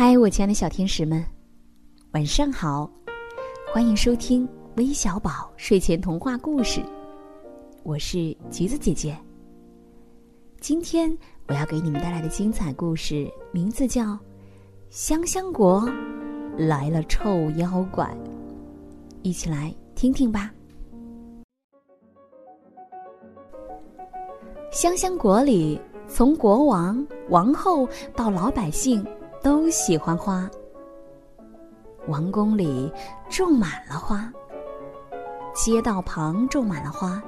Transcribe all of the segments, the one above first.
嗨，我亲爱的小天使们，晚上好！欢迎收听微小宝睡前童话故事，我是橘子姐姐。今天我要给你们带来的精彩故事名字叫《香香国来了臭妖怪》，一起来听听吧。香香国里，从国王、王后到老百姓。都喜欢花。王宫里种满了花，街道旁种满了花，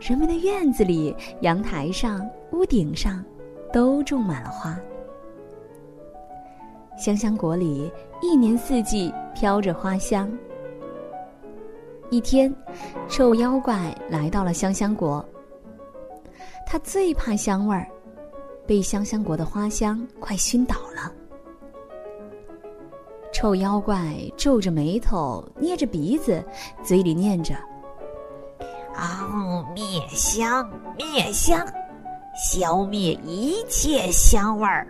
人们的院子里、阳台上、屋顶上都种满了花。香香国里一年四季飘着花香。一天，臭妖怪来到了香香国，他最怕香味儿，被香香国的花香快熏倒了。臭妖怪皱着眉头，捏着鼻子，嘴里念着：“啊，灭香，灭香，消灭一切香味儿。”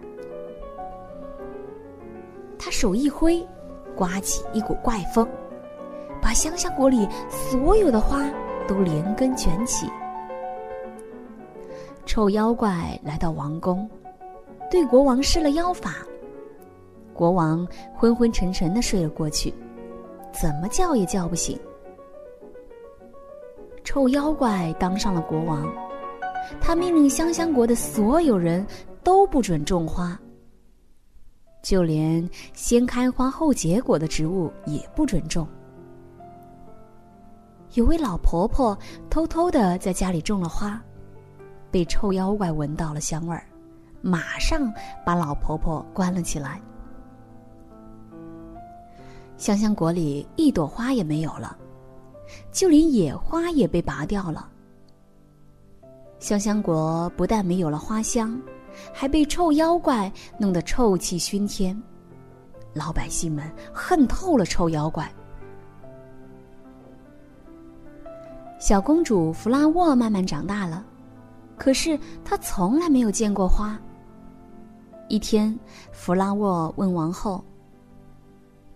他手一挥，刮起一股怪风，把香香果里所有的花都连根卷起。臭妖怪来到王宫，对国王施了妖法。国王昏昏沉沉的睡了过去，怎么叫也叫不醒。臭妖怪当上了国王，他命令香香国的所有人都不准种花，就连先开花后结果的植物也不准种。有位老婆婆偷偷的在家里种了花，被臭妖怪闻到了香味儿，马上把老婆婆关了起来。香香国里一朵花也没有了，就连野花也被拔掉了。香香国不但没有了花香，还被臭妖怪弄得臭气熏天。老百姓们恨透了臭妖怪。小公主弗拉沃慢慢长大了，可是她从来没有见过花。一天，弗拉沃问王后。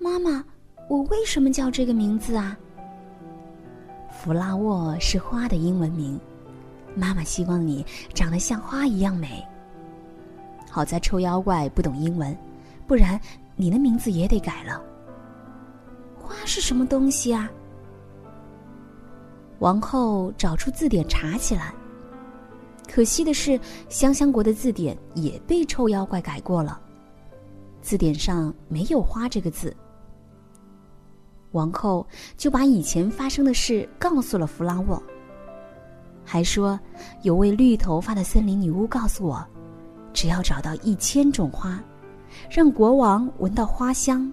妈妈，我为什么叫这个名字啊？弗拉沃是花的英文名，妈妈希望你长得像花一样美。好在臭妖怪不懂英文，不然你的名字也得改了。花是什么东西啊？王后找出字典查起来，可惜的是，香香国的字典也被臭妖怪改过了，字典上没有“花”这个字。王后就把以前发生的事告诉了弗拉沃，还说有位绿头发的森林女巫告诉我，只要找到一千种花，让国王闻到花香，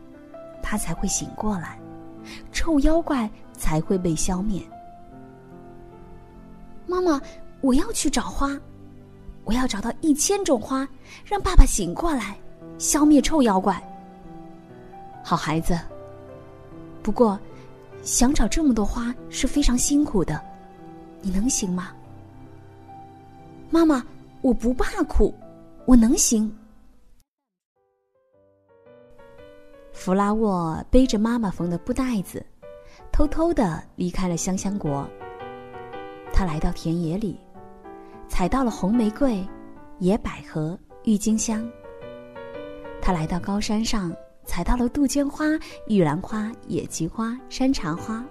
他才会醒过来，臭妖怪才会被消灭。妈妈，我要去找花，我要找到一千种花，让爸爸醒过来，消灭臭妖怪。好孩子。不过，想找这么多花是非常辛苦的，你能行吗？妈妈，我不怕苦，我能行。弗拉沃背着妈妈缝的布袋子，偷偷的离开了香香国。他来到田野里，采到了红玫瑰、野百合、郁金香。他来到高山上。采到了杜鹃花、玉兰花、野菊花、山茶花。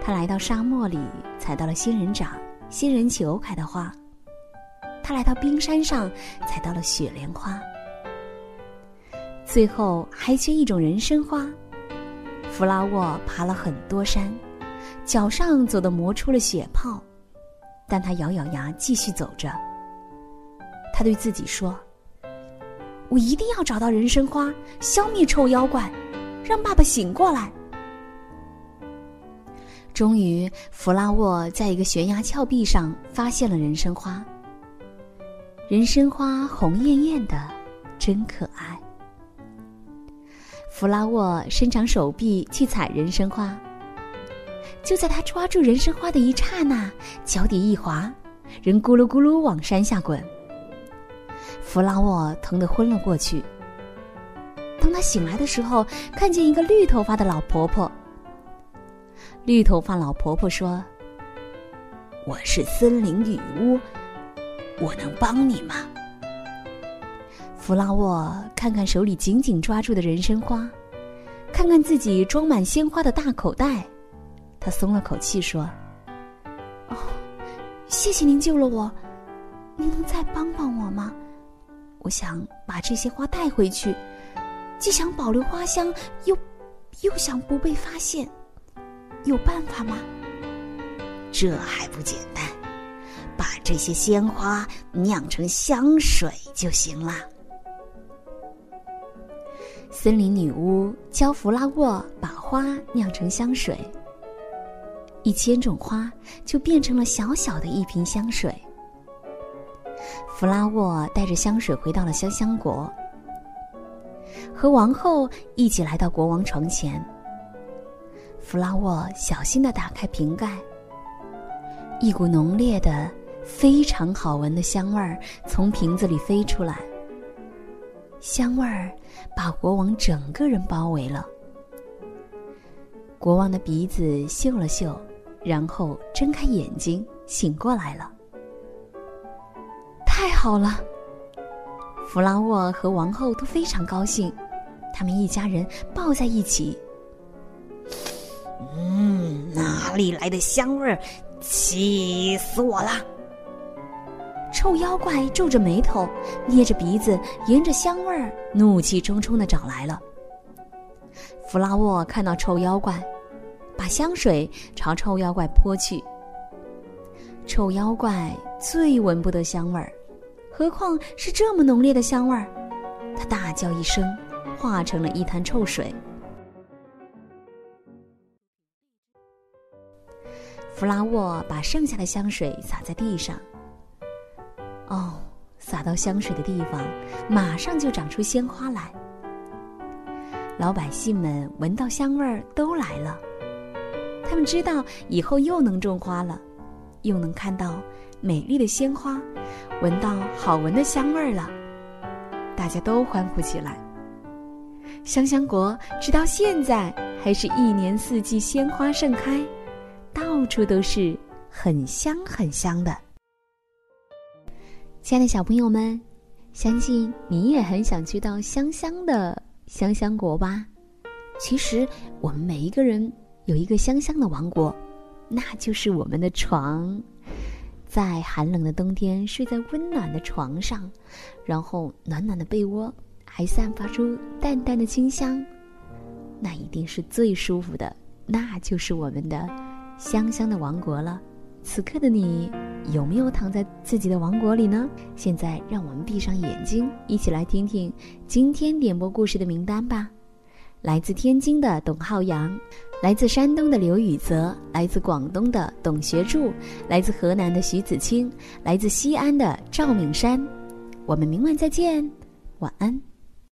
他来到沙漠里，采到了仙人掌、仙人球开的花。他来到冰山上，采到了雪莲花。最后还缺一种人参花。弗拉沃爬了很多山，脚上走的磨出了血泡，但他咬咬牙继续走着。他对自己说。我一定要找到人参花，消灭臭妖怪，让爸爸醒过来。终于，弗拉沃在一个悬崖峭壁上发现了人参花。人参花红艳艳的，真可爱。弗拉沃伸长手臂去采人参花，就在他抓住人参花的一刹那，脚底一滑，人咕噜咕噜往山下滚。弗拉沃疼得昏了过去，当他醒来的时候，看见一个绿头发的老婆婆。绿头发老婆婆说：“我是森林女巫，我能帮你吗？”弗拉沃看看手里紧紧抓住的人参花，看看自己装满鲜花的大口袋，他松了口气说：“哦，谢谢您救了我，您能再帮帮我吗？我想把这些花带回去，既想保留花香，又又想不被发现。”有办法吗？这还不简单，把这些鲜花酿成香水就行了。森林女巫教弗拉沃把花酿成香水，一千种花就变成了小小的一瓶香水。弗拉沃带着香水回到了香香国，和王后一起来到国王床前。弗拉沃小心的打开瓶盖，一股浓烈的、非常好闻的香味儿从瓶子里飞出来。香味儿把国王整个人包围了。国王的鼻子嗅了嗅，然后睁开眼睛，醒过来了。太好了！弗拉沃和王后都非常高兴，他们一家人抱在一起。嗯，哪里来的香味儿？气死我了！臭妖怪皱着眉头，捏着鼻子，沿着香味儿，怒气冲冲的找来了。弗拉沃看到臭妖怪，把香水朝臭妖怪泼去。臭妖怪最闻不得香味儿，何况是这么浓烈的香味儿？他大叫一声，化成了一滩臭水。弗拉沃把剩下的香水洒在地上。哦，洒到香水的地方，马上就长出鲜花来。老百姓们闻到香味儿都来了，他们知道以后又能种花了，又能看到美丽的鲜花，闻到好闻的香味儿了，大家都欢呼起来。香香国直到现在还是一年四季鲜花盛开。到处都是很香很香的，亲爱的小朋友们，相信你也很想去到香香的香香国吧？其实我们每一个人有一个香香的王国，那就是我们的床，在寒冷的冬天睡在温暖的床上，然后暖暖的被窝还散发出淡淡的清香，那一定是最舒服的，那就是我们的。香香的王国了，此刻的你有没有躺在自己的王国里呢？现在让我们闭上眼睛，一起来听听今天点播故事的名单吧。来自天津的董浩洋，来自山东的刘宇泽，来自广东的董学柱，来自河南的徐子清，来自西安的赵敏山。我们明晚再见，晚安。